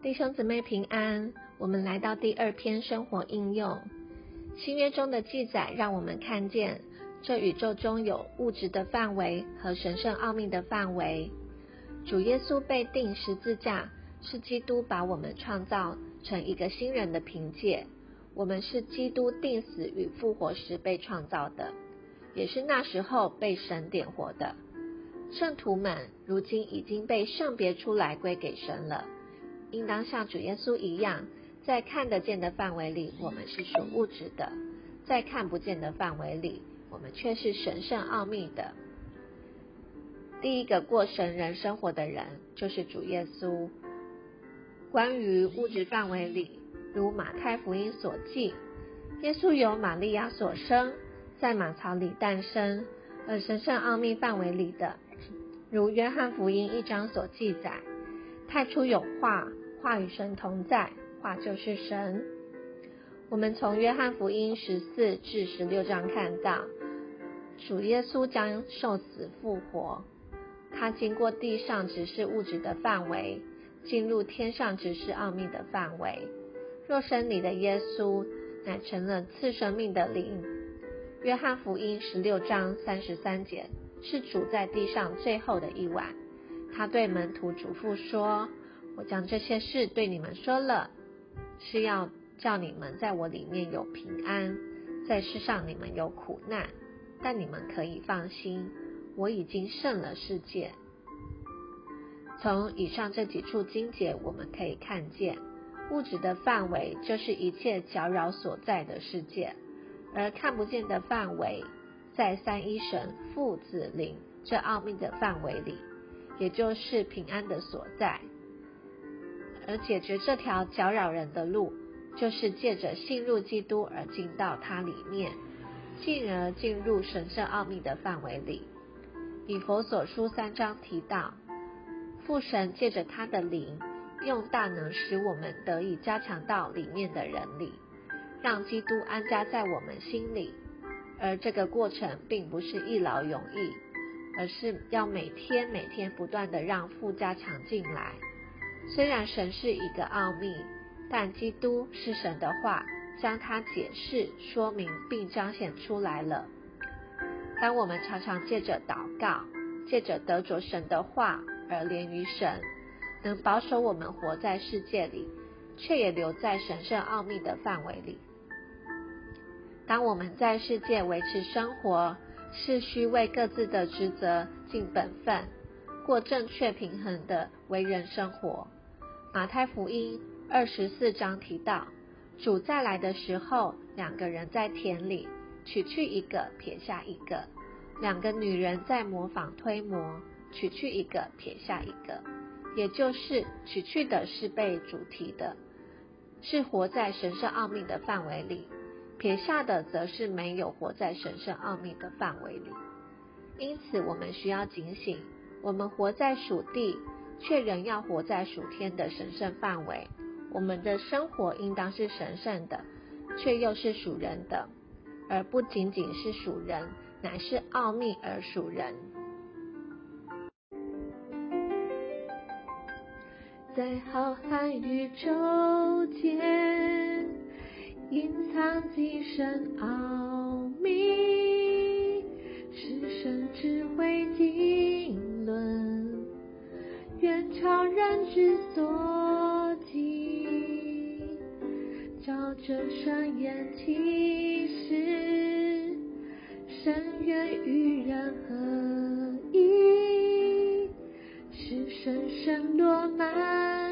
弟兄姊妹平安，我们来到第二篇生活应用。新约中的记载让我们看见，这宇宙中有物质的范围和神圣奥秘的范围。主耶稣被钉十字架，是基督把我们创造成一个新人的凭借。我们是基督钉死与复活时被创造的，也是那时候被神点活的。圣徒们如今已经被圣别出来归给神了，应当像主耶稣一样，在看得见的范围里，我们是属物质的；在看不见的范围里，我们却是神圣奥秘的。第一个过神人生活的人就是主耶稣。关于物质范围里，如马太福音所记，耶稣由玛利亚所生，在马槽里诞生；而神圣奥秘范围里的。如约翰福音一章所记载，太初有话，话与神同在，话就是神。我们从约翰福音十四至十六章看到，主耶稣将受死复活，他经过地上只是物质的范围，进入天上只是奥秘的范围。肉身里的耶稣乃成了次生命的灵。约翰福音十六章三十三节。是主在地上最后的一晚，他对门徒嘱咐说：“我将这些事对你们说了，是要叫你们在我里面有平安，在世上你们有苦难，但你们可以放心，我已经胜了世界。”从以上这几处经节，我们可以看见，物质的范围就是一切搅扰所在的世界，而看不见的范围。在三一神父子灵这奥秘的范围里，也就是平安的所在。而解决这条搅扰人的路，就是借着信入基督而进到它里面，进而进入神圣奥秘的范围里。以佛所书三章提到，父神借着他的灵，用大能使我们得以加强到里面的人里，让基督安家在我们心里。而这个过程并不是一劳永逸，而是要每天每天不断的让附加强进来。虽然神是一个奥秘，但基督是神的话，将它解释、说明并彰显出来了。当我们常常借着祷告，借着得着神的话而连于神，能保守我们活在世界里，却也留在神圣奥秘的范围里。当我们在世界维持生活，是需为各自的职责尽本分，过正确平衡的为人生活。马太福音二十四章提到，主再来的时候，两个人在田里取去一个，撇下一个；两个女人在模仿推磨，取去一个，撇下一个。也就是取去的是被主题的，是活在神圣奥秘的范围里。撇下的则是没有活在神圣奥秘的范围里，因此我们需要警醒：我们活在属地，却仍要活在属天的神圣范围。我们的生活应当是神圣的，却又是属人的，而不仅仅是属人，乃是奥秘而属人。在浩瀚宇宙间。因藏极深奥秘，是神智慧经纶，远超人之所及。照着双眼启示，深渊与人合一，是深深落满